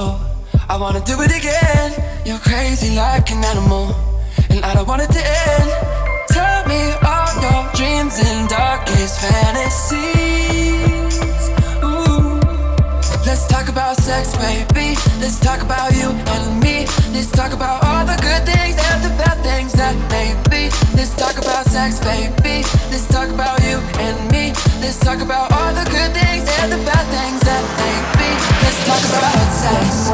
I wanna do it again. You're crazy like an animal, and I don't want it to end. Tell me all your dreams and darkest fantasies. Ooh. Let's talk about sex, baby. Let's talk about you and me. Let's talk about all the good things and the bad things that may be. Let's talk about sex, baby. Let's talk about you and me. Let's talk about all the good things and the bad things that may be. Let's talk about Let's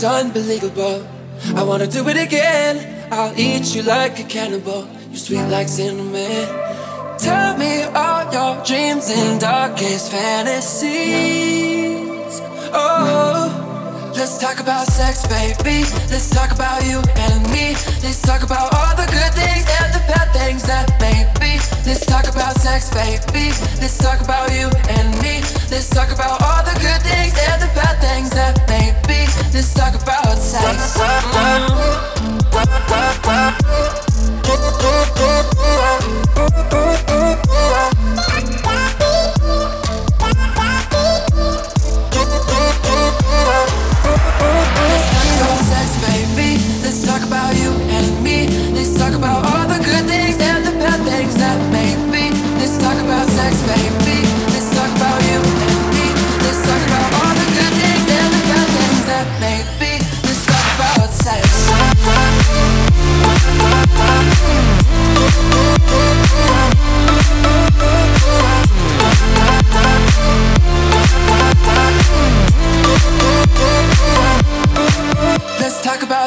Was unbelievable. I wanna do it again. I'll eat you like a cannibal. You sweet like cinnamon. Tell me all your dreams and darkest fantasies. Oh, let's talk about sex, baby. Let's talk about you and me. Let's talk about all the good things and the bad things that may be. Let's talk about sex, baby. Let's talk about you and me. Let's talk about all the good things and the bad things that. Let's talk about sex.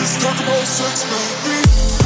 Let's talk about sex, baby.